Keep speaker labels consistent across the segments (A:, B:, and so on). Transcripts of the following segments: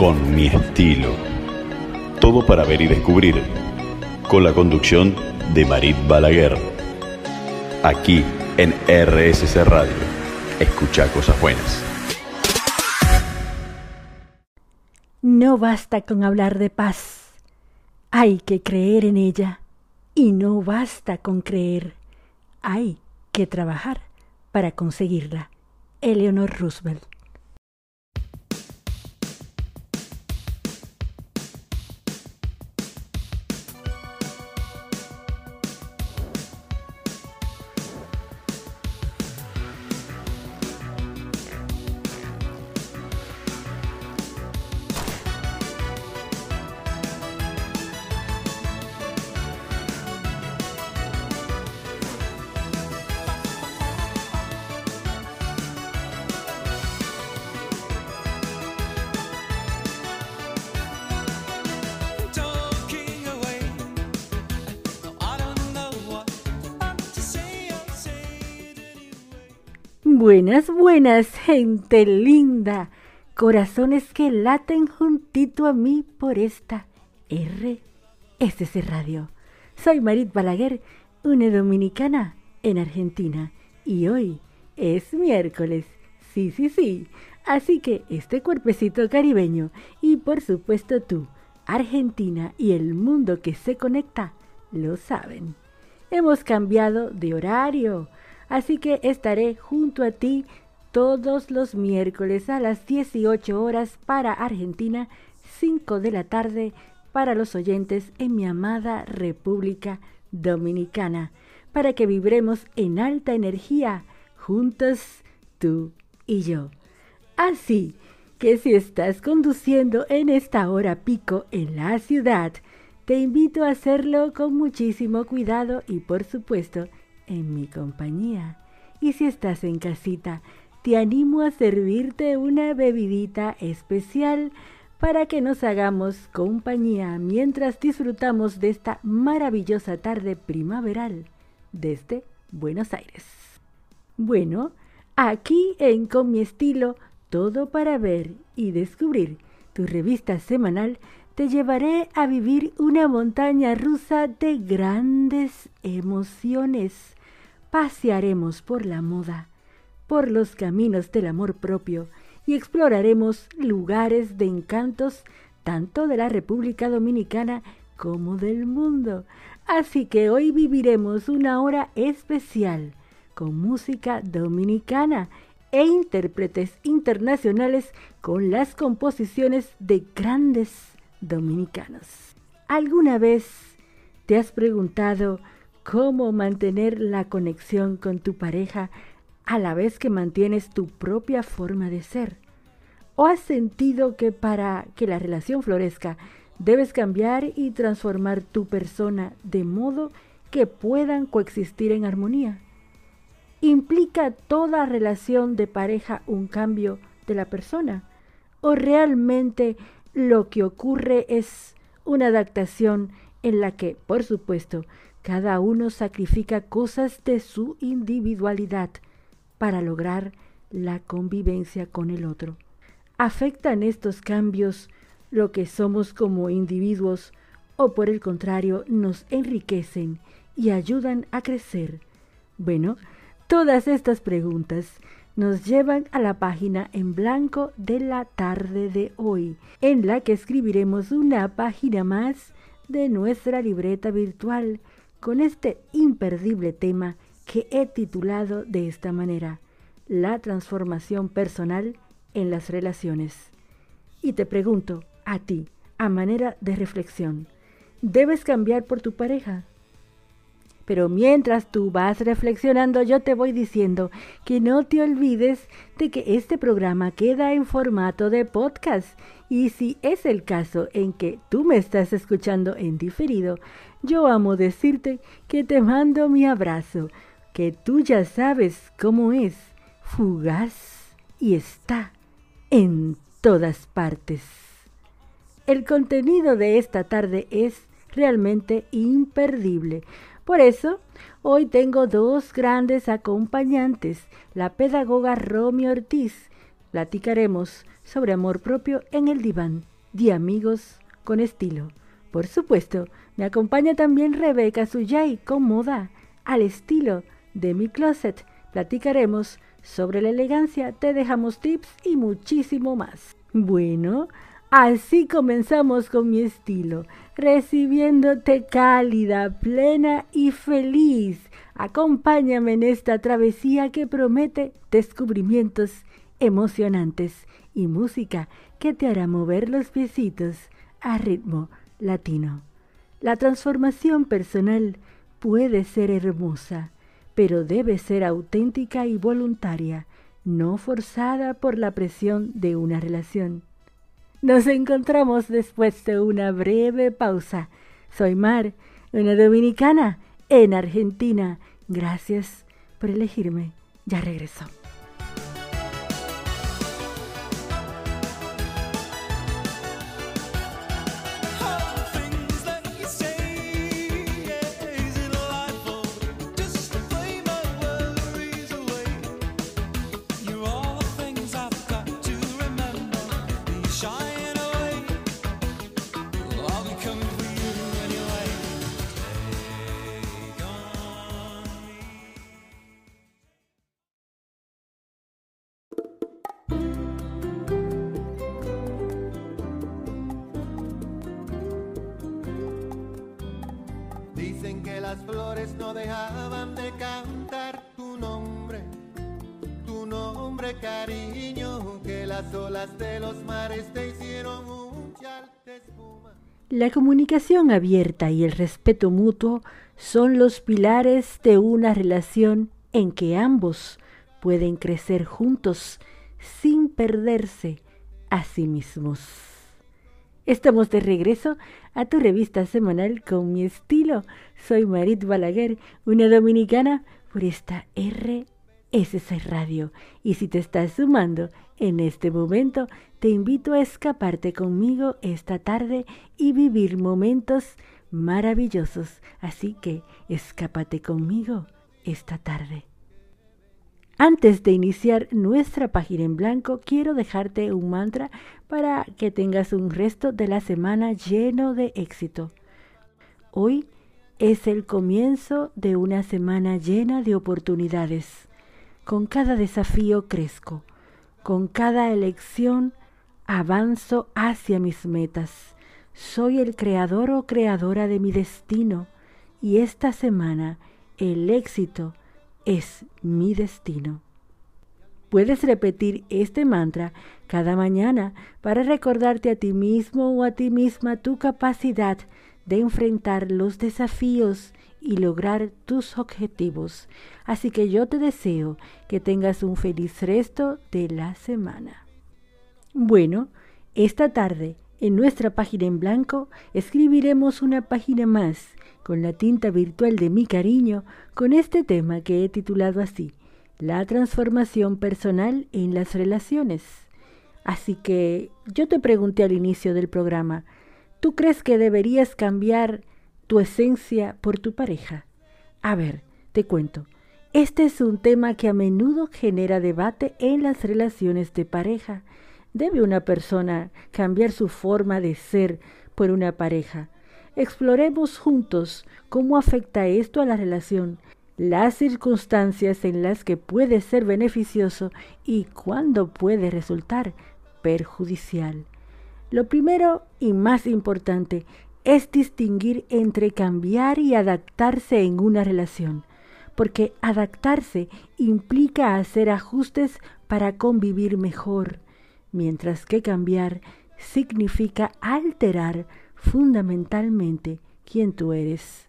A: con mi estilo. Todo para ver y descubrir. Con la conducción de Marit Balaguer. Aquí en RSC Radio. Escucha cosas buenas.
B: No basta con hablar de paz. Hay que creer en ella. Y no basta con creer. Hay que trabajar para conseguirla. Eleanor Roosevelt. Buenas, buenas, gente linda. Corazones que laten juntito a mí por esta RSC Radio. Soy Marit Balaguer, una dominicana en Argentina. Y hoy es miércoles. Sí, sí, sí. Así que este cuerpecito caribeño y por supuesto tú, Argentina y el mundo que se conecta, lo saben. Hemos cambiado de horario Así que estaré junto a ti todos los miércoles a las 18 horas para Argentina, 5 de la tarde para los oyentes en mi amada República Dominicana, para que vibremos en alta energía juntos tú y yo. Así que si estás conduciendo en esta hora pico en la ciudad, te invito a hacerlo con muchísimo cuidado y por supuesto en mi compañía. Y si estás en casita, te animo a servirte una bebidita especial para que nos hagamos compañía mientras disfrutamos de esta maravillosa tarde primaveral desde Buenos Aires. Bueno, aquí en Con mi estilo, todo para ver y descubrir tu revista semanal, te llevaré a vivir una montaña rusa de grandes emociones pasearemos por la moda, por los caminos del amor propio y exploraremos lugares de encantos tanto de la República Dominicana como del mundo. Así que hoy viviremos una hora especial con música dominicana e intérpretes internacionales con las composiciones de grandes dominicanos. ¿Alguna vez te has preguntado cómo mantener la conexión con tu pareja a la vez que mantienes tu propia forma de ser? ¿O has sentido que para que la relación florezca debes cambiar y transformar tu persona de modo que puedan coexistir en armonía? ¿Implica toda relación de pareja un cambio de la persona? ¿O realmente lo que ocurre es una adaptación en la que, por supuesto, cada uno sacrifica cosas de su individualidad para lograr la convivencia con el otro. ¿Afectan estos cambios lo que somos como individuos o por el contrario nos enriquecen y ayudan a crecer? Bueno, todas estas preguntas nos llevan a la página en blanco de la tarde de hoy, en la que escribiremos una página más de nuestra libreta virtual con este imperdible tema que he titulado de esta manera, la transformación personal en las relaciones. Y te pregunto, a ti, a manera de reflexión, ¿debes cambiar por tu pareja? Pero mientras tú vas reflexionando, yo te voy diciendo que no te olvides de que este programa queda en formato de podcast. Y si es el caso en que tú me estás escuchando en diferido, yo amo decirte que te mando mi abrazo, que tú ya sabes cómo es, fugaz y está en todas partes. El contenido de esta tarde es realmente imperdible. Por eso, hoy tengo dos grandes acompañantes, la pedagoga Romy Ortiz. Platicaremos sobre amor propio en el diván de amigos con estilo. Por supuesto, me acompaña también Rebeca Suyay con moda al estilo de mi closet. Platicaremos sobre la elegancia, te dejamos tips y muchísimo más. Bueno, así comenzamos con mi estilo, recibiéndote cálida, plena y feliz. Acompáñame en esta travesía que promete descubrimientos emocionantes y música que te hará mover los piecitos a ritmo latino. La transformación personal puede ser hermosa, pero debe ser auténtica y voluntaria, no forzada por la presión de una relación. Nos encontramos después de una breve pausa. Soy Mar, una dominicana en Argentina. Gracias por elegirme. Ya regreso. La comunicación abierta y el respeto mutuo son los pilares de una relación en que ambos pueden crecer juntos sin perderse a sí mismos. Estamos de regreso a tu revista semanal con mi estilo. Soy Marit Balaguer, una dominicana por esta RSC Radio. Y si te estás sumando en este momento, te invito a escaparte conmigo esta tarde y vivir momentos maravillosos. Así que escápate conmigo esta tarde. Antes de iniciar nuestra página en blanco, quiero dejarte un mantra para que tengas un resto de la semana lleno de éxito. Hoy es el comienzo de una semana llena de oportunidades. Con cada desafío crezco, con cada elección avanzo hacia mis metas. Soy el creador o creadora de mi destino y esta semana el éxito es mi destino. Puedes repetir este mantra cada mañana para recordarte a ti mismo o a ti misma tu capacidad de enfrentar los desafíos y lograr tus objetivos. Así que yo te deseo que tengas un feliz resto de la semana. Bueno, esta tarde en nuestra página en blanco escribiremos una página más con la tinta virtual de mi cariño con este tema que he titulado así, la transformación personal en las relaciones. Así que yo te pregunté al inicio del programa, ¿tú crees que deberías cambiar tu esencia por tu pareja? A ver, te cuento. Este es un tema que a menudo genera debate en las relaciones de pareja ¿Debe una persona cambiar su forma de ser por una pareja? Exploremos juntos cómo afecta esto a la relación, las circunstancias en las que puede ser beneficioso y cuándo puede resultar perjudicial. Lo primero y más importante es distinguir entre cambiar y adaptarse en una relación, porque adaptarse implica hacer ajustes para convivir mejor, mientras que cambiar significa alterar fundamentalmente quién tú eres.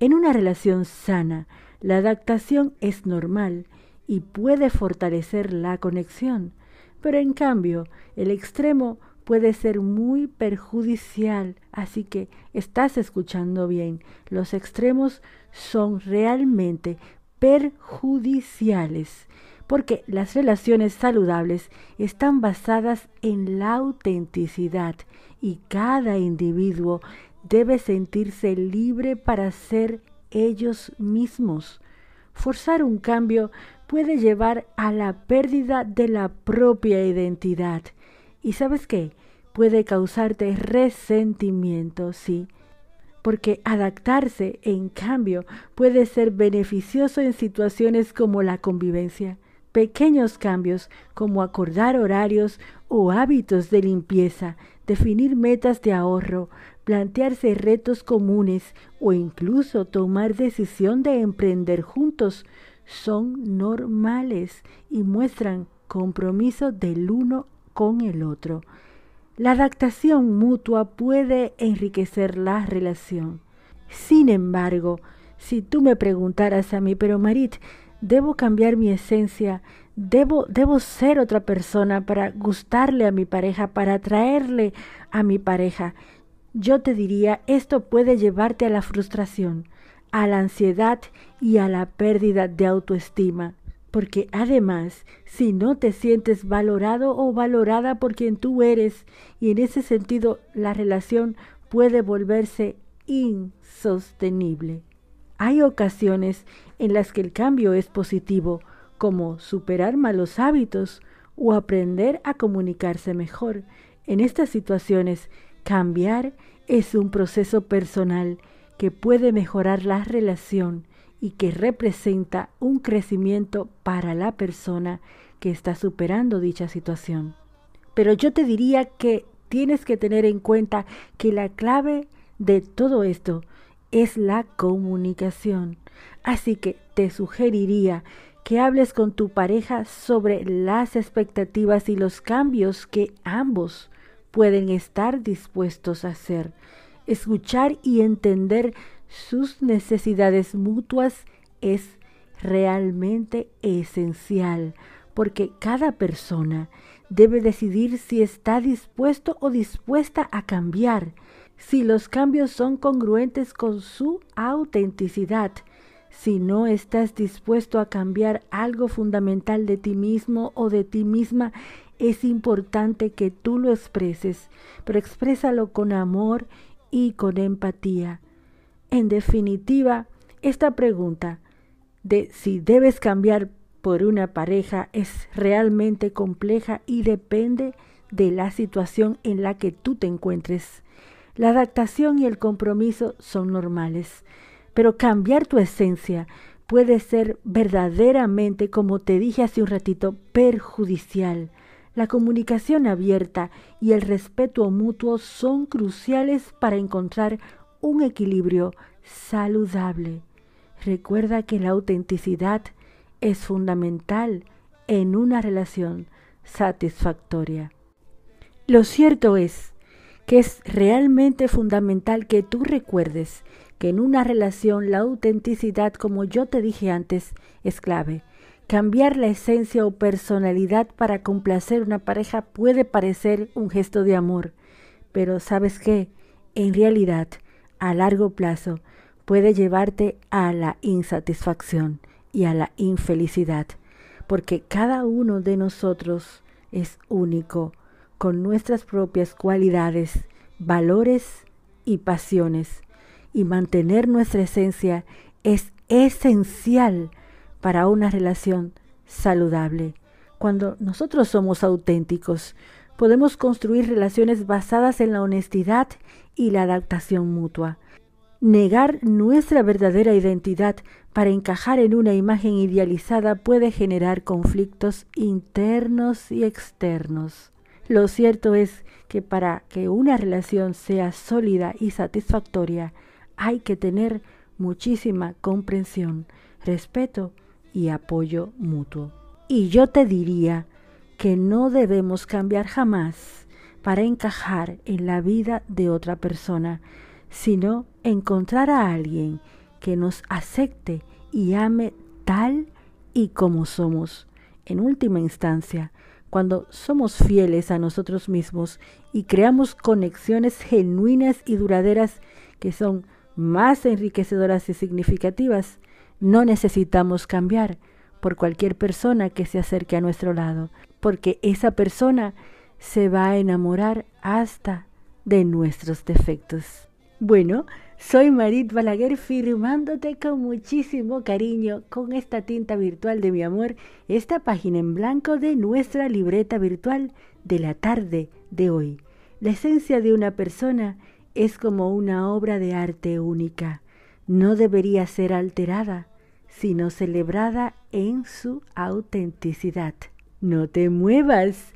B: En una relación sana, la adaptación es normal y puede fortalecer la conexión, pero en cambio el extremo puede ser muy perjudicial, así que estás escuchando bien, los extremos son realmente perjudiciales porque las relaciones saludables están basadas en la autenticidad y cada individuo debe sentirse libre para ser ellos mismos. Forzar un cambio puede llevar a la pérdida de la propia identidad Y sabes qué? Puede causarte resentimiento, sí, porque adaptarse, en cambio, puede ser beneficioso en situaciones como la convivencia. Pequeños cambios como acordar horarios o hábitos de limpieza, definir metas de ahorro, plantearse retos comunes o incluso tomar decisión de emprender juntos son normales y muestran compromiso del uno con el otro. La adaptación mutua puede enriquecer la relación. Sin embargo, si tú me preguntaras a mí, pero Marit, debo cambiar mi esencia, debo, debo ser otra persona para gustarle a mi pareja, para atraerle a mi pareja, yo te diría, esto puede llevarte a la frustración, a la ansiedad y a la pérdida de autoestima porque además, si no te sientes valorado o valorada por quien tú eres, y en ese sentido la relación puede volverse insostenible. Hay ocasiones en las que el cambio es positivo, como superar malos hábitos o aprender a comunicarse mejor. En estas situaciones, cambiar es un proceso personal que puede mejorar la relación y que representa un crecimiento para la persona que está superando dicha situación. Pero yo te diría que tienes que tener en cuenta que la clave de todo esto es la comunicación. Así que te sugeriría que hables con tu pareja sobre las expectativas y los cambios que ambos pueden estar dispuestos a hacer. Escuchar y entender sus necesidades mutuas es realmente esencial, porque cada persona debe decidir si está dispuesto o dispuesta a cambiar, si los cambios son congruentes con su autenticidad. Si no estás dispuesto a cambiar algo fundamental de ti mismo o de ti misma, es importante que tú lo expreses, pero exprésalo con amor y con empatía. En definitiva, esta pregunta de si debes cambiar por una pareja es realmente compleja y depende de la situación en la que tú te encuentres. La adaptación y el compromiso son normales, pero cambiar tu esencia puede ser verdaderamente, como te dije hace un ratito, perjudicial. La comunicación abierta y el respeto mutuo son cruciales para encontrar un equilibrio saludable. Recuerda que la autenticidad es fundamental en una relación satisfactoria. Lo cierto es que es realmente fundamental que tú recuerdes que en una relación la autenticidad, como yo te dije antes, es clave. Cambiar la esencia o personalidad para complacer una pareja puede parecer un gesto de amor, pero ¿sabes qué? En realidad a largo plazo puede llevarte a la insatisfacción y a la infelicidad, porque cada uno de nosotros es único, con nuestras propias cualidades, valores y pasiones, y mantener nuestra esencia es esencial para una relación saludable. Cuando nosotros somos auténticos, podemos construir relaciones basadas en la honestidad y la adaptación mutua. Negar nuestra verdadera identidad para encajar en una imagen idealizada puede generar conflictos internos y externos. Lo cierto es que para que una relación sea sólida y satisfactoria hay que tener muchísima comprensión, respeto y apoyo mutuo. Y yo te diría que no debemos cambiar jamás para encajar en la vida de otra persona, sino encontrar a alguien que nos acepte y ame tal y como somos. En última instancia, cuando somos fieles a nosotros mismos y creamos conexiones genuinas y duraderas que son más enriquecedoras y significativas, no necesitamos cambiar por cualquier persona que se acerque a nuestro lado, porque esa persona se va a enamorar hasta de nuestros defectos. Bueno, soy Marit Balaguer firmándote con muchísimo cariño con esta tinta virtual de mi amor, esta página en blanco de nuestra libreta virtual de la tarde de hoy. La esencia de una persona es como una obra de arte única. No debería ser alterada, sino celebrada en su autenticidad. No te muevas,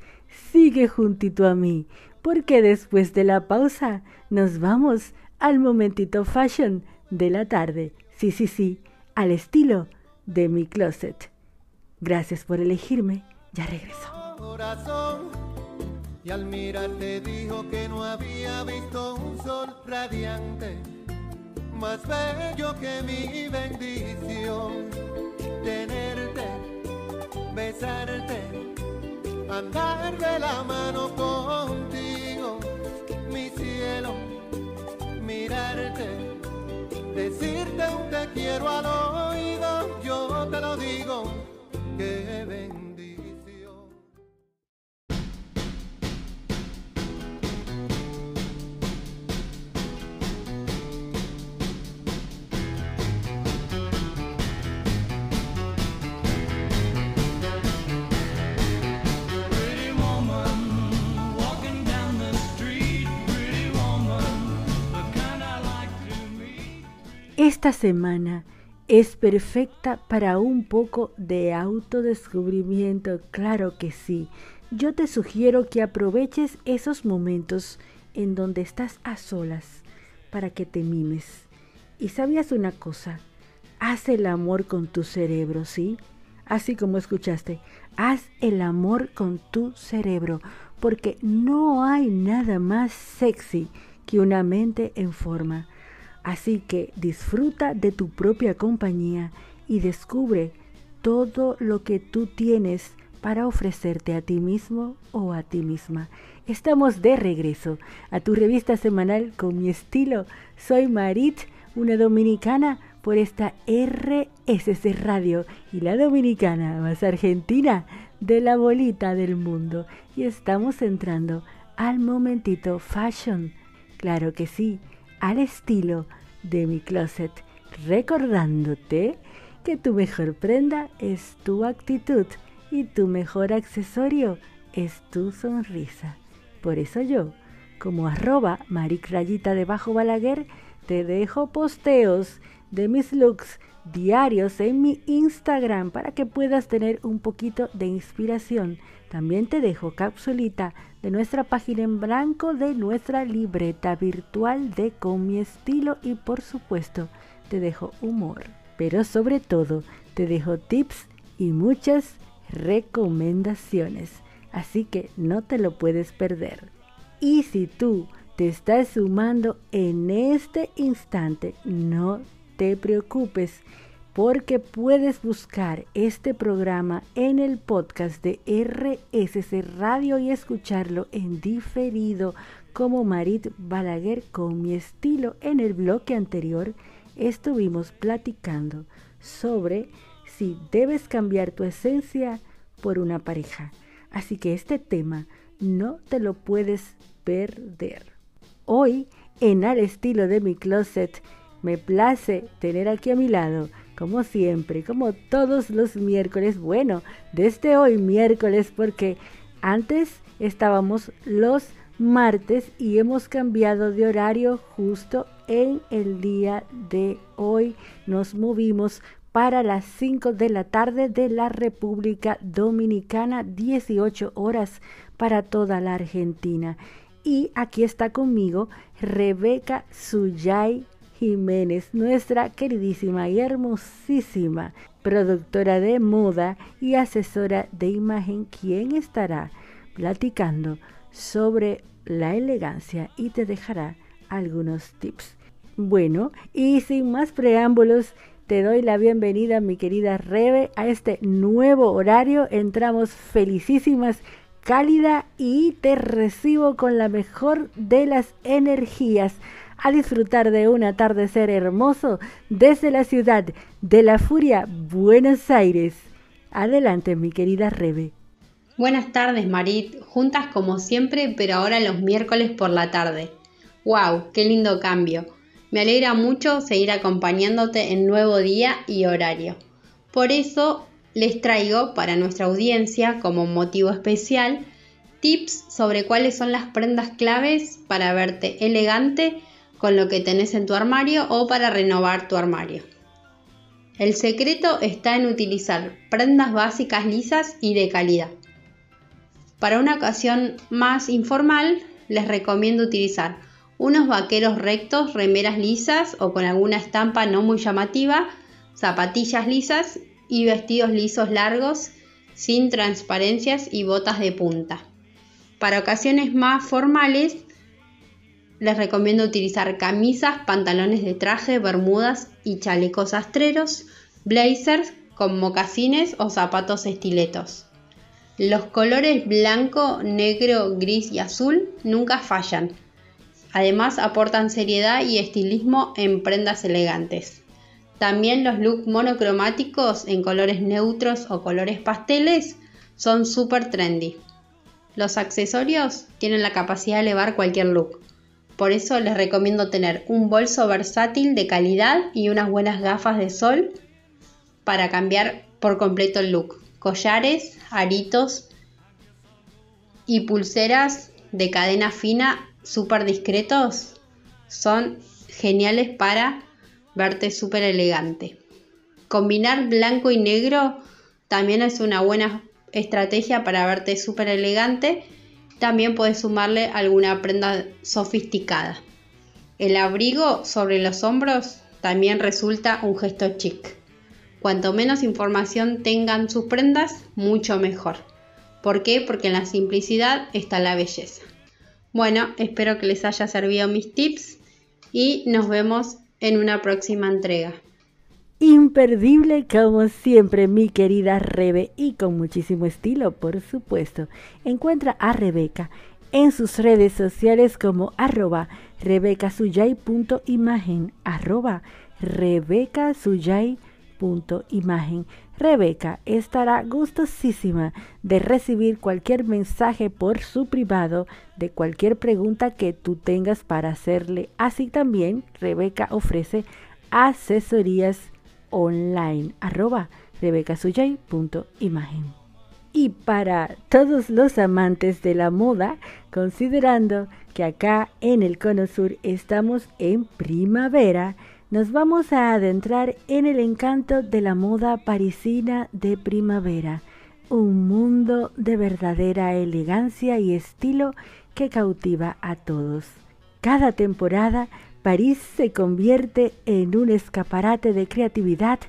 B: sigue juntito a mí, porque después de la pausa nos vamos al momentito fashion de la tarde. Sí, sí, sí, al estilo de mi closet. Gracias por elegirme, ya regreso.
C: y al dijo que no había visto un sol radiante, más bello que mi bendición. Tenerte, besarte, andar de la mano contigo, mi cielo, mirarte decirte un te quiero al oído, yo te lo digo, que ven.
B: Esta semana es perfecta para un poco de autodescubrimiento, claro que sí. Yo te sugiero que aproveches esos momentos en donde estás a solas para que te mimes. Y sabías una cosa, haz el amor con tu cerebro, ¿sí? Así como escuchaste, haz el amor con tu cerebro, porque no hay nada más sexy que una mente en forma. Así que disfruta de tu propia compañía y descubre todo lo que tú tienes para ofrecerte a ti mismo o a ti misma. Estamos de regreso a tu revista semanal con mi estilo. Soy Marit, una dominicana por esta RSC Radio y la dominicana más argentina de la bolita del mundo. Y estamos entrando al momentito fashion. Claro que sí al estilo de mi closet, recordándote que tu mejor prenda es tu actitud y tu mejor accesorio es tu sonrisa. Por eso yo, como arroba maricrayita de bajo balaguer, te dejo posteos de mis looks diarios en mi Instagram para que puedas tener un poquito de inspiración. También te dejo capsulita de nuestra página en blanco de nuestra libreta virtual de Con mi estilo y por supuesto te dejo humor. Pero sobre todo te dejo tips y muchas recomendaciones. Así que no te lo puedes perder. Y si tú te estás sumando en este instante, no te preocupes porque puedes buscar este programa en el podcast de RSC Radio y escucharlo en diferido como Marit Balaguer con mi estilo. En el bloque anterior estuvimos platicando sobre si debes cambiar tu esencia por una pareja. Así que este tema no te lo puedes perder. Hoy, en Al estilo de mi closet, me place tener aquí a mi lado, como siempre, como todos los miércoles, bueno, desde hoy miércoles porque antes estábamos los martes y hemos cambiado de horario justo en el día de hoy. Nos movimos para las 5 de la tarde de la República Dominicana, 18 horas para toda la Argentina. Y aquí está conmigo Rebeca Suyay Jiménez, nuestra queridísima y hermosísima productora de moda y asesora de imagen, quien estará platicando sobre la elegancia y te dejará algunos tips. Bueno, y sin más preámbulos, te doy la bienvenida, mi querida Rebe, a este nuevo horario. Entramos felicísimas, cálida y te recibo con la mejor de las energías a disfrutar de un atardecer hermoso desde la ciudad de la furia, Buenos Aires. Adelante, mi querida Rebe.
D: Buenas tardes, Marit. Juntas como siempre, pero ahora los miércoles por la tarde. ¡Wow! ¡Qué lindo cambio! Me alegra mucho seguir acompañándote en nuevo día y horario. Por eso les traigo para nuestra audiencia como motivo especial Tips sobre cuáles son las prendas claves para verte elegante con lo que tenés en tu armario o para renovar tu armario. El secreto está en utilizar prendas básicas lisas y de calidad. Para una ocasión más informal, les recomiendo utilizar unos vaqueros rectos, remeras lisas o con alguna estampa no muy llamativa, zapatillas lisas y vestidos lisos largos sin transparencias y botas de punta. Para ocasiones más formales, les recomiendo utilizar camisas, pantalones de traje, bermudas y chalecos astreros, blazers con mocasines o zapatos estiletos. Los colores blanco, negro, gris y azul nunca fallan. Además aportan seriedad y estilismo en prendas elegantes. También los looks monocromáticos en colores neutros o colores pasteles son súper trendy. Los accesorios tienen la capacidad de elevar cualquier look. Por eso les recomiendo tener un bolso versátil de calidad y unas buenas gafas de sol para cambiar por completo el look. Collares, aritos y pulseras de cadena fina súper discretos son geniales para verte súper elegante. Combinar blanco y negro también es una buena estrategia para verte súper elegante. También puedes sumarle alguna prenda sofisticada. El abrigo sobre los hombros también resulta un gesto chic. Cuanto menos información tengan sus prendas, mucho mejor. ¿Por qué? Porque en la simplicidad está la belleza. Bueno, espero que les haya servido mis tips y nos vemos en una próxima entrega.
B: Imperdible como siempre, mi querida Rebe, y con muchísimo estilo, por supuesto. Encuentra a Rebeca en sus redes sociales como arroba rebecasuyay.imagen, arroba rebecasuyay.imagen. Rebeca estará gustosísima de recibir cualquier mensaje por su privado de cualquier pregunta que tú tengas para hacerle. Así también Rebeca ofrece asesorías online arroba. Y para todos los amantes de la moda, considerando que acá en el Cono Sur estamos en primavera, nos vamos a adentrar en el encanto de la moda parisina de primavera, un mundo de verdadera elegancia y estilo que cautiva a todos. Cada temporada, París se convierte en un escaparate de creatividad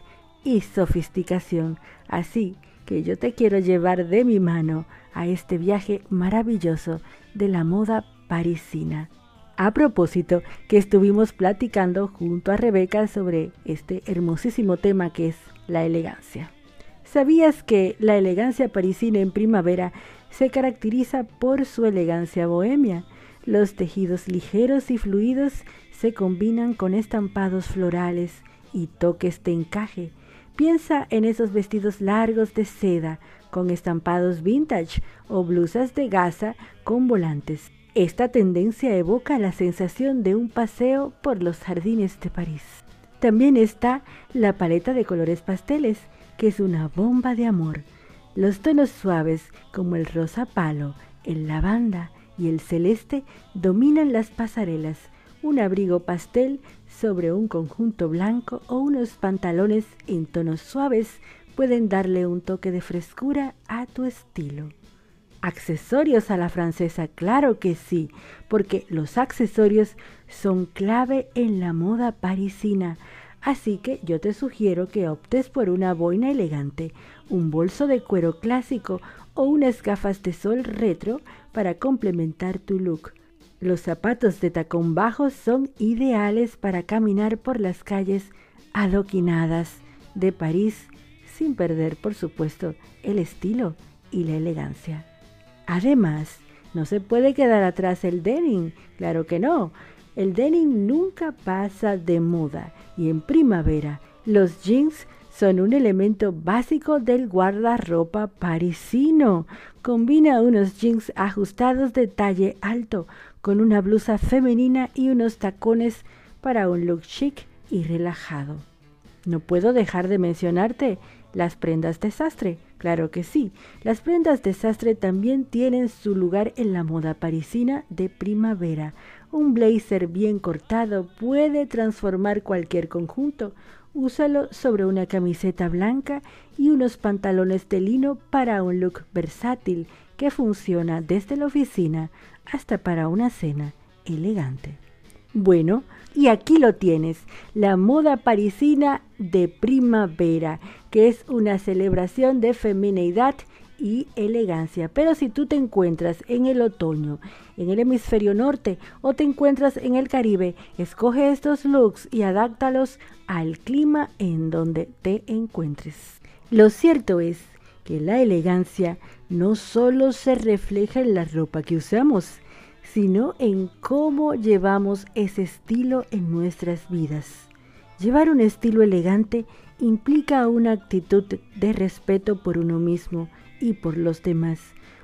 B: y sofisticación, así que yo te quiero llevar de mi mano a este viaje maravilloso de la moda parisina. A propósito, que estuvimos platicando junto a Rebeca sobre este hermosísimo tema que es la elegancia. ¿Sabías que la elegancia parisina en primavera se caracteriza por su elegancia bohemia? Los tejidos ligeros y fluidos se combinan con estampados florales y toques de encaje. Piensa en esos vestidos largos de seda con estampados vintage o blusas de gasa con volantes. Esta tendencia evoca la sensación de un paseo por los jardines de París. También está la paleta de colores pasteles, que es una bomba de amor. Los tonos suaves, como el rosa palo, el lavanda y el celeste, dominan las pasarelas. Un abrigo pastel sobre un conjunto blanco o unos pantalones en tonos suaves pueden darle un toque de frescura a tu estilo. Accesorios a la francesa, claro que sí, porque los accesorios son clave en la moda parisina. Así que yo te sugiero que optes por una boina elegante, un bolso de cuero clásico o unas gafas de sol retro para complementar tu look. Los zapatos de tacón bajo son ideales para caminar por las calles adoquinadas de París sin perder, por supuesto, el estilo y la elegancia. Además, no se puede quedar atrás el denim, claro que no. El denim nunca pasa de moda y en primavera los jeans son un elemento básico del guardarropa parisino. Combina unos jeans ajustados de talle alto con una blusa femenina y unos tacones para un look chic y relajado. No puedo dejar de mencionarte las prendas de sastre. Claro que sí, las prendas de sastre también tienen su lugar en la moda parisina de primavera. Un blazer bien cortado puede transformar cualquier conjunto. Úsalo sobre una camiseta blanca y unos pantalones de lino para un look versátil que funciona desde la oficina hasta para una cena elegante. Bueno, y aquí lo tienes, la moda parisina de primavera, que es una celebración de femineidad y elegancia. Pero si tú te encuentras en el otoño, en el hemisferio norte o te encuentras en el Caribe, escoge estos looks y adáptalos al clima en donde te encuentres. Lo cierto es que la elegancia no solo se refleja en la ropa que usamos, sino en cómo llevamos ese estilo en nuestras vidas. Llevar un estilo elegante implica una actitud de respeto por uno mismo y por los demás,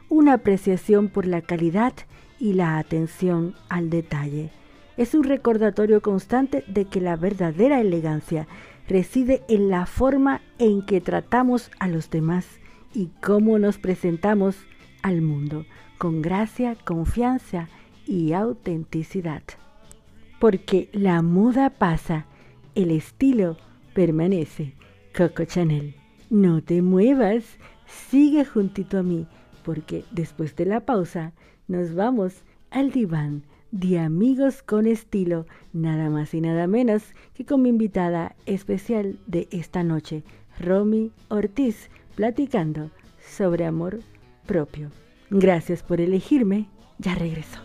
B: una apreciación por la calidad y la atención al detalle. Es un recordatorio constante de que la verdadera elegancia reside en la forma en que tratamos a los demás y cómo nos presentamos al mundo, con gracia, confianza y autenticidad. Porque la moda pasa, el estilo permanece. Coco Chanel, no te muevas, sigue juntito a mí, porque después de la pausa nos vamos al diván de amigos con estilo, nada más y nada menos que con mi invitada especial de esta noche, Romy Ortiz, platicando sobre amor propio. Gracias por elegirme, ya regreso.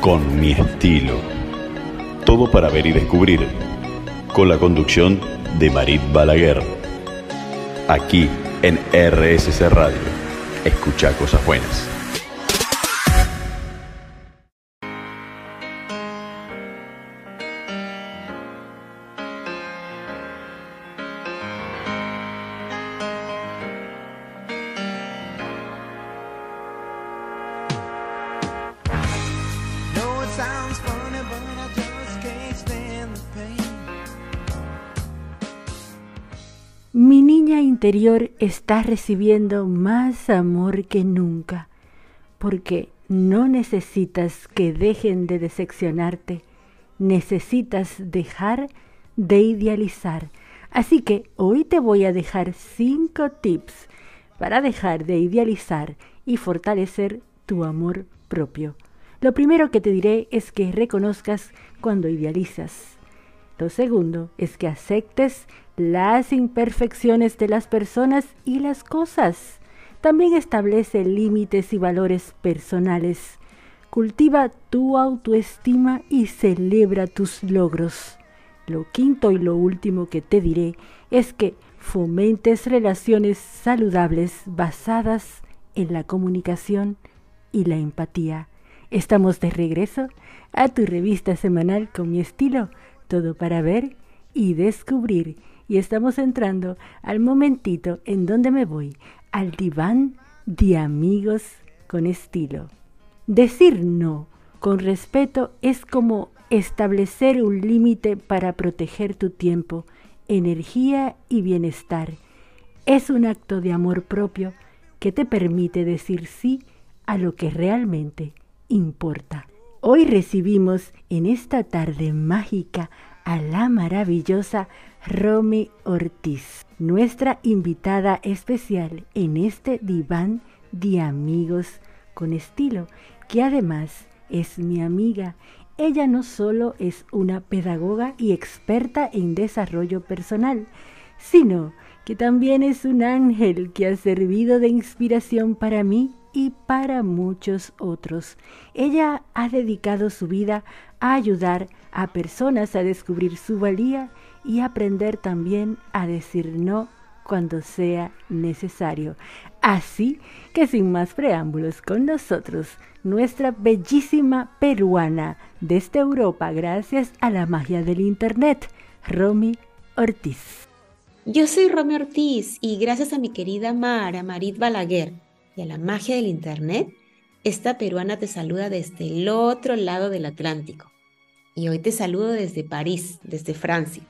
A: Con mi estilo. Todo para ver y descubrir. Con la conducción de Marit Balaguer. Aquí en RSC Radio. Escucha cosas buenas.
B: Interior está recibiendo más amor que nunca, porque no necesitas que dejen de decepcionarte, necesitas dejar de idealizar. Así que hoy te voy a dejar cinco tips para dejar de idealizar y fortalecer tu amor propio. Lo primero que te diré es que reconozcas cuando idealizas. Lo segundo es que aceptes las imperfecciones de las personas y las cosas. También establece límites y valores personales. Cultiva tu autoestima y celebra tus logros. Lo quinto y lo último que te diré es que fomentes relaciones saludables basadas en la comunicación y la empatía. Estamos de regreso a tu revista semanal con mi estilo, todo para ver y descubrir y estamos entrando al momentito en donde me voy, al diván de amigos con estilo. Decir no con respeto es como establecer un límite para proteger tu tiempo, energía y bienestar. Es un acto de amor propio que te permite decir sí a lo que realmente importa. Hoy recibimos en esta tarde mágica a la maravillosa Romy Ortiz, nuestra invitada especial en este diván de amigos con estilo, que además es mi amiga. Ella no solo es una pedagoga y experta en desarrollo personal, sino que también es un ángel que ha servido de inspiración para mí y para muchos otros. Ella ha dedicado su vida a ayudar a personas a descubrir su valía y aprender también a decir no cuando sea necesario. Así que sin más preámbulos con nosotros, nuestra bellísima peruana desde Europa, gracias a la magia del Internet, Romy Ortiz.
E: Yo soy Romy Ortiz y gracias a mi querida Mara, Marit Balaguer y a la magia del Internet, esta peruana te saluda desde el otro lado del Atlántico. Y hoy te saludo desde París, desde Francia.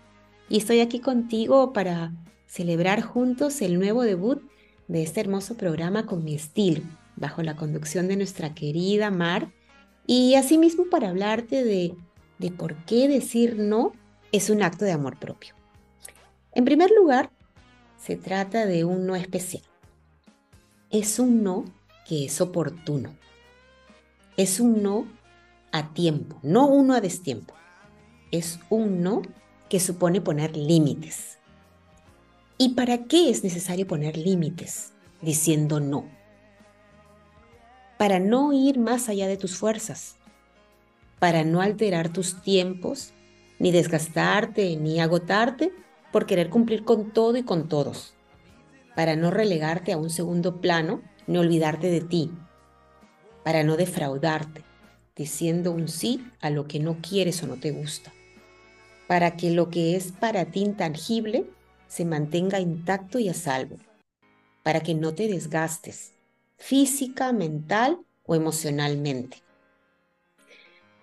E: Y estoy aquí contigo para celebrar juntos el nuevo debut de este hermoso programa con mi estilo, bajo la conducción de nuestra querida Mar, y asimismo para hablarte de, de por qué decir no es un acto de amor propio. En primer lugar, se trata de un no especial. Es un no que es oportuno. Es un no a tiempo, no uno a destiempo. Es un no que supone poner límites. ¿Y para qué es necesario poner límites diciendo no? Para no ir más allá de tus fuerzas, para no alterar tus tiempos, ni desgastarte, ni agotarte por querer cumplir con todo y con todos, para no relegarte a un segundo plano ni olvidarte de ti, para no defraudarte, diciendo un sí a lo que no quieres o no te gusta, para que lo que es para ti intangible se mantenga intacto y a salvo, para que no te desgastes física, mental o emocionalmente.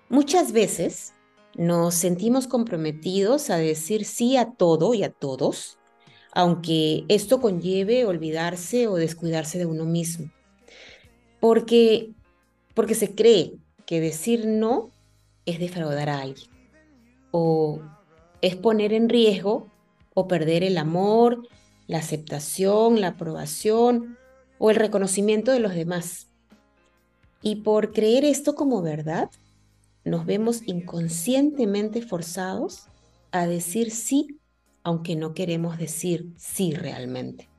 E: Muchas veces nos sentimos comprometidos a decir sí a todo y a todos, aunque esto conlleve olvidarse o descuidarse de uno mismo. Porque, porque se cree que decir no es defraudar a alguien, o es poner en riesgo o perder el amor, la aceptación, la aprobación o el reconocimiento de los demás. Y por creer esto como verdad, nos vemos inconscientemente forzados a decir sí, aunque no queremos decir sí realmente.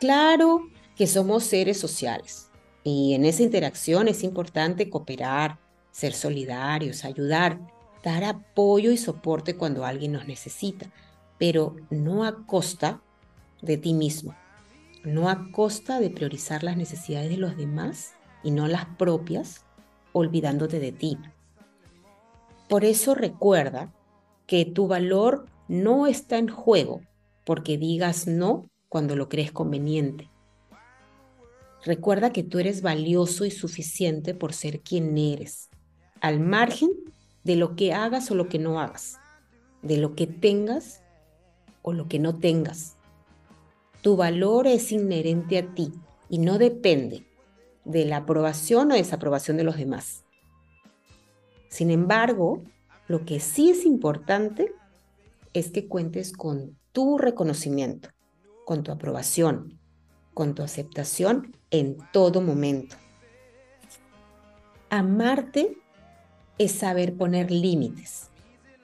E: Claro que somos seres sociales y en esa interacción es importante cooperar, ser solidarios, ayudar, dar apoyo y soporte cuando alguien nos necesita, pero no a costa de ti mismo, no a costa de priorizar las necesidades de los demás y no las propias olvidándote de ti. Por eso recuerda que tu valor no está en juego porque digas no cuando lo crees conveniente. Recuerda que tú eres valioso y suficiente por ser quien eres, al margen de lo que hagas o lo que no hagas, de lo que tengas o lo que no tengas. Tu valor es inherente a ti y no depende de la aprobación o desaprobación de los demás. Sin embargo, lo que sí es importante es que cuentes con tu reconocimiento, con tu aprobación, con tu aceptación en todo momento. Amarte es saber poner límites,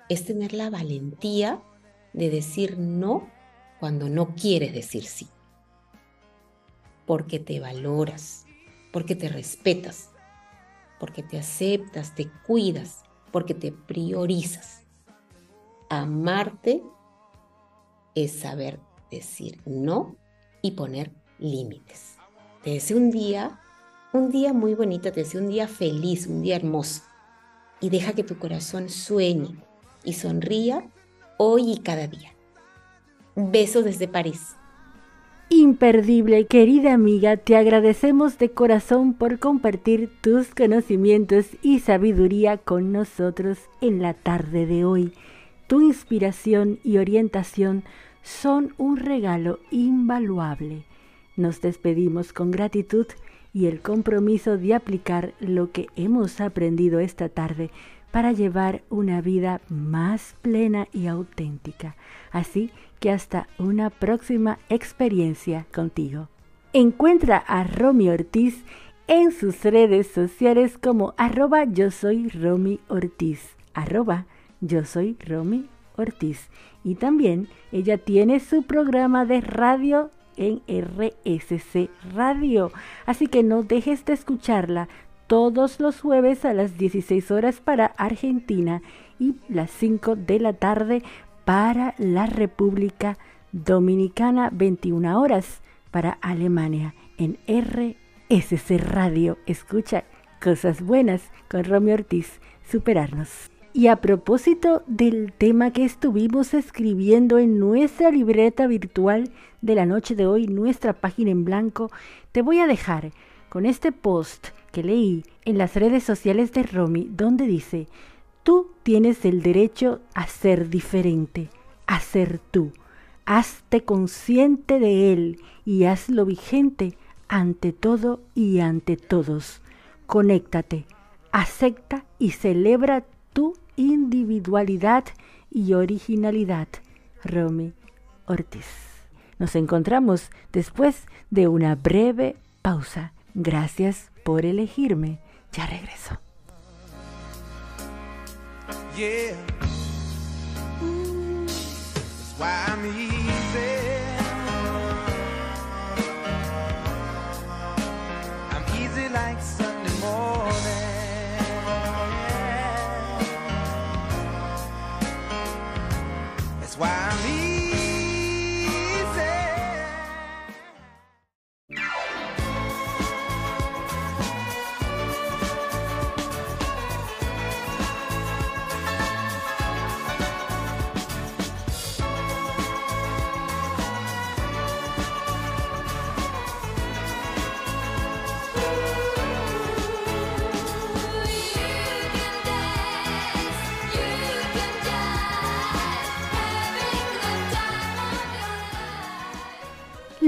E: es tener la valentía de decir no cuando no quieres decir sí, porque te valoras, porque te respetas, porque te aceptas, te cuidas, porque te priorizas. Amarte es saber decir no y poner límites. Te deseo un día, un día muy bonito, te deseo un día feliz, un día hermoso. Y deja que tu corazón sueñe y sonría hoy y cada día. Un beso desde París
B: imperdible, querida amiga, te agradecemos de corazón por compartir tus conocimientos y sabiduría con nosotros en la tarde de hoy. Tu inspiración y orientación son un regalo invaluable. Nos despedimos con gratitud y el compromiso de aplicar lo que hemos aprendido esta tarde para llevar una vida más plena y auténtica. Así que hasta una próxima experiencia contigo. Encuentra a Romy Ortiz en sus redes sociales como arroba yo soy Ortiz, arroba yo soy Romy Ortiz. Y también ella tiene su programa de radio en RSC Radio. Así que no dejes de escucharla todos los jueves a las 16 horas para Argentina y las 5 de la tarde para la República Dominicana 21 horas para Alemania en RSC Radio. Escucha cosas buenas con Romeo Ortiz, superarnos. Y a propósito del tema que estuvimos escribiendo en nuestra libreta virtual de la noche de hoy, nuestra página en blanco, te voy a dejar con este post que leí en las redes sociales de Romy, donde dice, tú tienes el derecho a ser diferente, a ser tú. Hazte consciente de él y hazlo vigente ante todo y ante todos. Conéctate, acepta y celebra tu individualidad y originalidad. Romy Ortiz. Nos encontramos después de una breve pausa. Gracias por elegirme. Ya regreso. Ooh,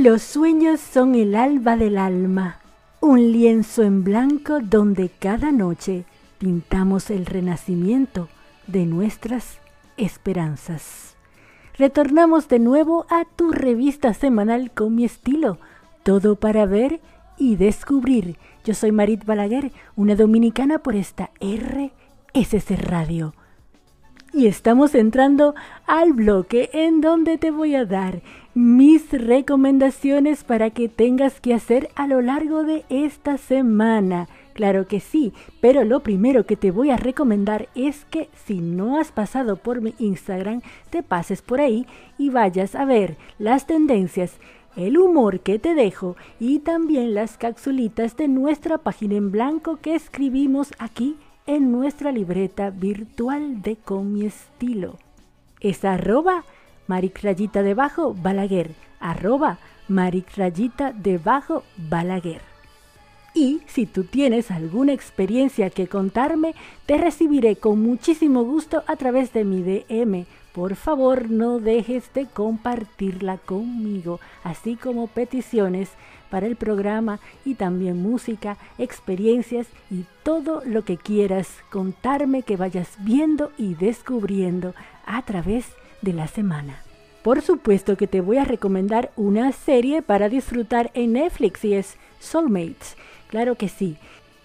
B: Los sueños son el alba del alma, un lienzo en blanco donde cada noche pintamos el renacimiento de nuestras esperanzas. Retornamos de nuevo a tu revista semanal con mi estilo, todo para ver y descubrir. Yo soy Marit Balaguer, una dominicana por esta RSC Radio. Y estamos entrando al bloque en donde te voy a dar mis recomendaciones para que tengas que hacer a lo largo de esta semana. Claro que sí, pero lo primero que te voy a recomendar es que si no has pasado por mi Instagram, te pases por ahí y vayas a ver las tendencias, el humor que te dejo y también las capsulitas de nuestra página en blanco que escribimos aquí en nuestra libreta virtual de Con mi estilo. Es arroba maricrayita debajo Balaguer, arroba maricrayita debajo Balaguer. Y si tú tienes alguna experiencia que contarme, te recibiré con muchísimo gusto a través de mi DM. Por favor, no dejes de compartirla conmigo, así como peticiones para el programa y también música, experiencias y todo lo que quieras contarme que vayas viendo y descubriendo a través de la semana. Por supuesto que te voy a recomendar una serie para disfrutar en Netflix y es Soulmates. Claro que sí.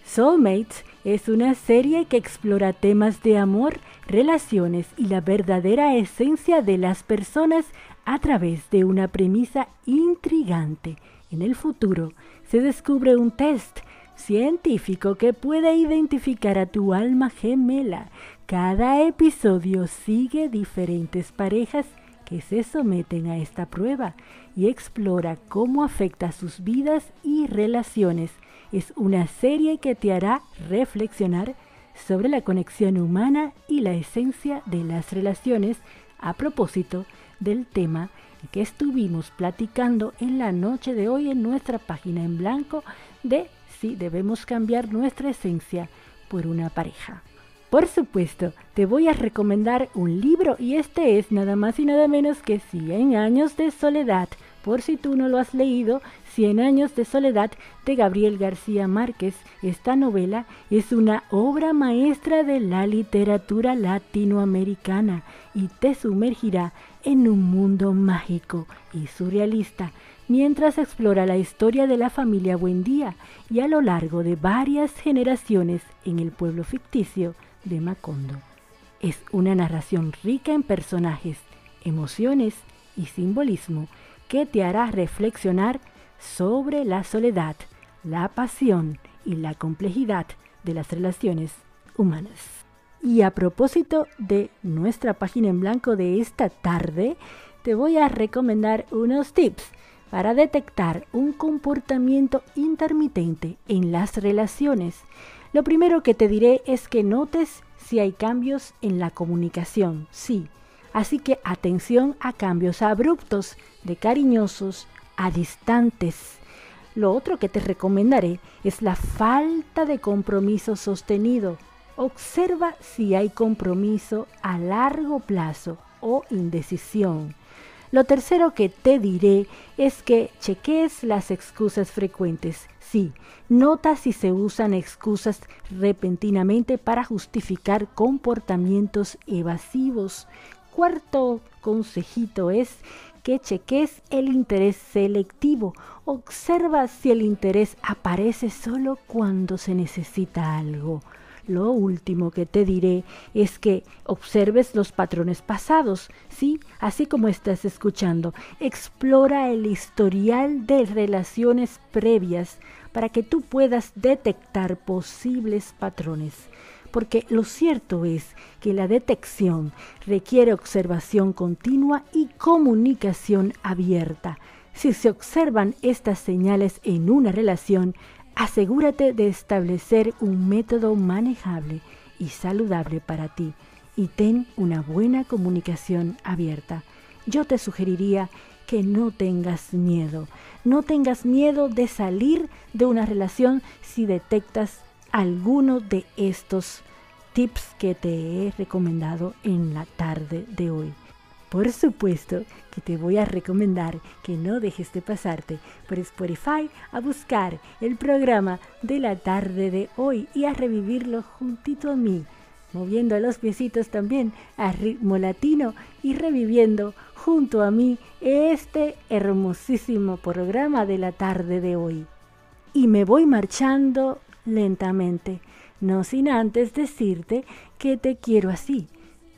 B: Soulmates es una serie que explora temas de amor, relaciones y la verdadera esencia de las personas a través de una premisa intrigante. En el futuro se descubre un test científico que puede identificar a tu alma gemela cada episodio sigue diferentes parejas que se someten a esta prueba y explora cómo afecta sus vidas y relaciones. Es una serie que te hará reflexionar sobre la conexión humana y la esencia de las relaciones a propósito del tema que estuvimos platicando en la noche de hoy en nuestra página en blanco de si debemos cambiar nuestra esencia por una pareja. Por supuesto, te voy a recomendar un libro y este es nada más y nada menos que Cien años de soledad. Por si tú no lo has leído, Cien años de soledad de Gabriel García Márquez. Esta novela es una obra maestra de la literatura latinoamericana y te sumergirá en un mundo mágico y surrealista mientras explora la historia de la familia Buendía y a lo largo de varias generaciones en el pueblo ficticio de Macondo. Es una narración rica en personajes, emociones y simbolismo que te hará reflexionar sobre la soledad, la pasión y la complejidad de las relaciones humanas. Y a propósito de nuestra página en blanco de esta tarde, te voy a recomendar unos tips para detectar un comportamiento intermitente en las relaciones. Lo primero que te diré es que notes si hay cambios en la comunicación, sí. Así que atención a cambios abruptos, de cariñosos a distantes. Lo otro que te recomendaré es la falta de compromiso sostenido. Observa si hay compromiso a largo plazo o indecisión. Lo tercero que te diré es que cheques las excusas frecuentes. Sí, nota si se usan excusas repentinamente para justificar comportamientos evasivos. Cuarto consejito es que cheques el interés selectivo. Observa si el interés aparece solo cuando se necesita algo. Lo último que te diré es que observes los patrones pasados, ¿sí? Así como estás escuchando. Explora el historial de relaciones previas para que tú puedas detectar posibles patrones. Porque lo cierto es que la detección requiere observación continua y comunicación abierta. Si se observan estas señales en una relación, Asegúrate de establecer un método manejable y saludable para ti y ten una buena comunicación abierta. Yo te sugeriría que no tengas miedo. No tengas miedo de salir de una relación si detectas alguno de estos tips que te he recomendado en la tarde de hoy. Por supuesto que te voy a recomendar que no dejes de pasarte por Spotify a buscar el programa de la tarde de hoy y a revivirlo juntito a mí, moviendo los piecitos también a ritmo latino y reviviendo junto a mí este hermosísimo programa de la tarde de hoy. Y me voy marchando lentamente, no sin antes decirte que te quiero así,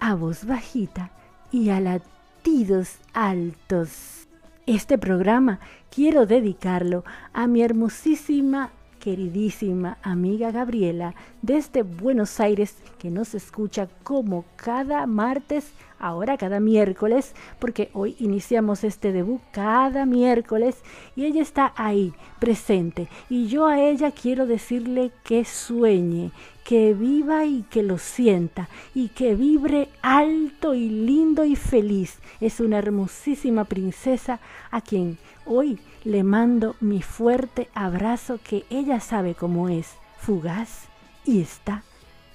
B: a voz bajita y a latidos altos. Este programa quiero dedicarlo a mi hermosísima, queridísima amiga Gabriela desde Buenos Aires que nos escucha como cada martes ahora cada miércoles, porque hoy iniciamos este debut cada miércoles y ella está ahí, presente. Y yo a ella quiero decirle que sueñe, que viva y que lo sienta y que vibre alto y lindo y feliz. Es una hermosísima princesa a quien hoy le mando mi fuerte abrazo que ella sabe cómo es, fugaz y está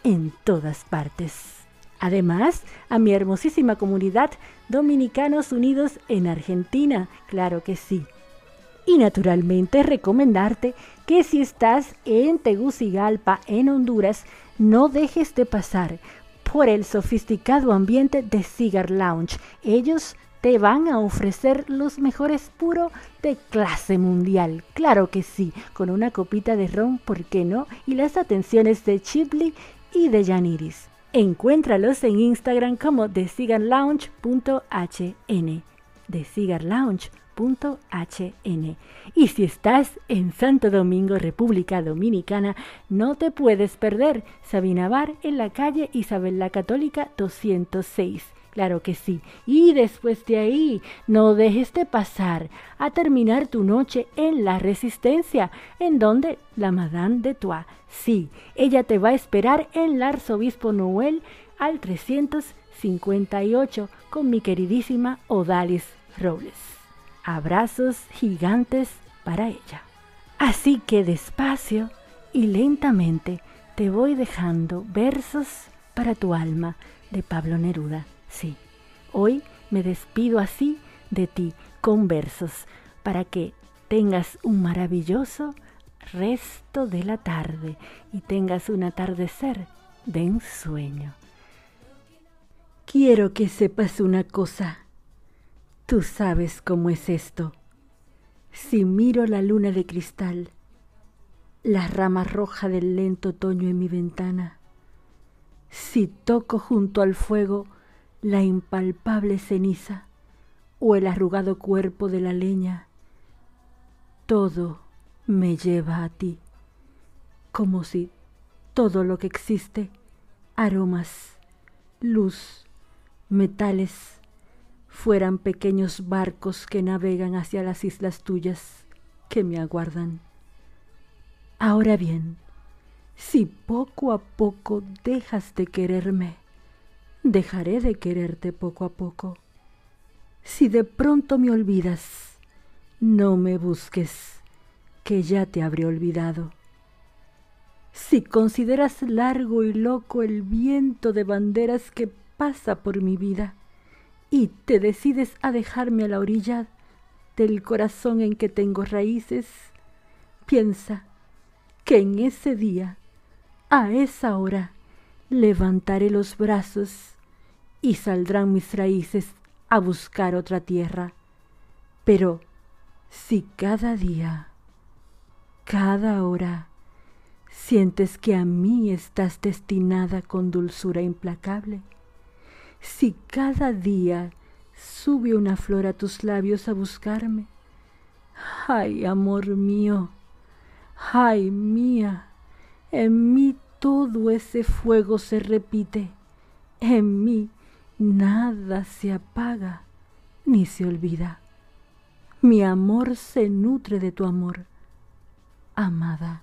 B: en todas partes. Además, a mi hermosísima comunidad Dominicanos Unidos en Argentina, claro que sí. Y naturalmente recomendarte que si estás en Tegucigalpa, en Honduras, no dejes de pasar por el sofisticado ambiente de Cigar Lounge. Ellos te van a ofrecer los mejores puros de clase mundial. Claro que sí, con una copita de ron, ¿por qué no? Y las atenciones de Chipley y de Yaniris. Encuéntralos en Instagram como thecigarlounge.hn. Y si estás en Santo Domingo, República Dominicana, no te puedes perder Sabina Bar en la calle Isabel la Católica 206. Claro que sí. Y después de ahí, no dejes de pasar a terminar tu noche en la Resistencia, en donde la Madame de Tois. Sí, ella te va a esperar en el Arzobispo Noel al 358 con mi queridísima Odalis Robles. Abrazos gigantes para ella. Así que despacio y lentamente te voy dejando versos para tu alma de Pablo Neruda. Sí, hoy me despido así de ti con versos para que tengas un maravilloso resto de la tarde y tengas un atardecer de ensueño. Quiero que sepas una cosa. Tú sabes cómo es esto. Si miro la luna de cristal, la rama roja del lento otoño en mi ventana, si toco junto al fuego la impalpable ceniza o el arrugado cuerpo de la leña, todo me lleva a ti, como si todo lo que existe, aromas, luz, metales, fueran pequeños barcos que navegan hacia las islas tuyas que me aguardan. Ahora bien, si poco a poco dejas de quererme, dejaré de quererte poco a poco. Si de pronto me olvidas, no me busques, que ya te habré olvidado. Si consideras largo y loco el viento de banderas que pasa por mi vida, y te decides a dejarme a la orilla del corazón en que tengo raíces, piensa que en ese día, a esa hora, levantaré los brazos y saldrán mis raíces a buscar otra tierra. Pero si cada día, cada hora, sientes que a mí estás destinada con dulzura implacable, si cada día sube una flor a tus labios a buscarme, ay, amor mío, ay, mía, en mí todo ese fuego se repite, en mí nada se apaga ni se olvida. Mi amor se nutre de tu amor, amada,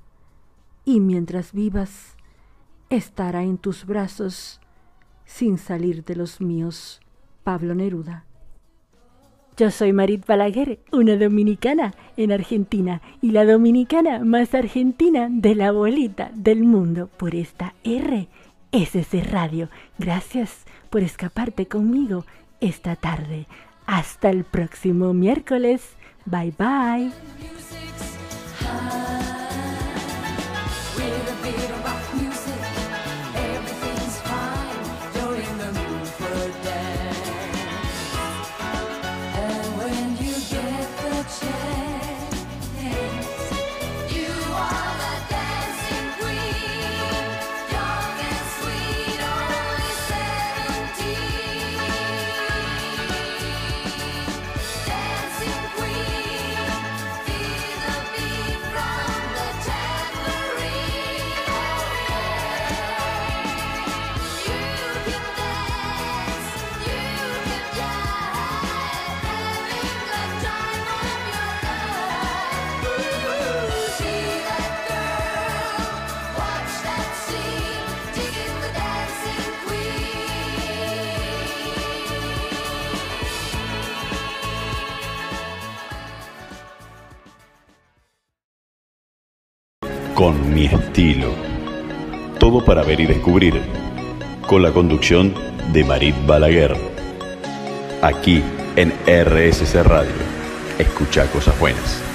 B: y mientras vivas, estará en tus brazos sin salir de los míos. Pablo Neruda. Yo soy Marit Balaguer, una dominicana en Argentina y la dominicana más argentina de la bolita del mundo por esta RSC Radio. Gracias por escaparte conmigo esta tarde. Hasta el próximo miércoles. Bye bye.
A: Con mi estilo. Todo para ver y descubrir. Con la conducción de Marit Balaguer. Aquí en RSC Radio. Escucha cosas buenas.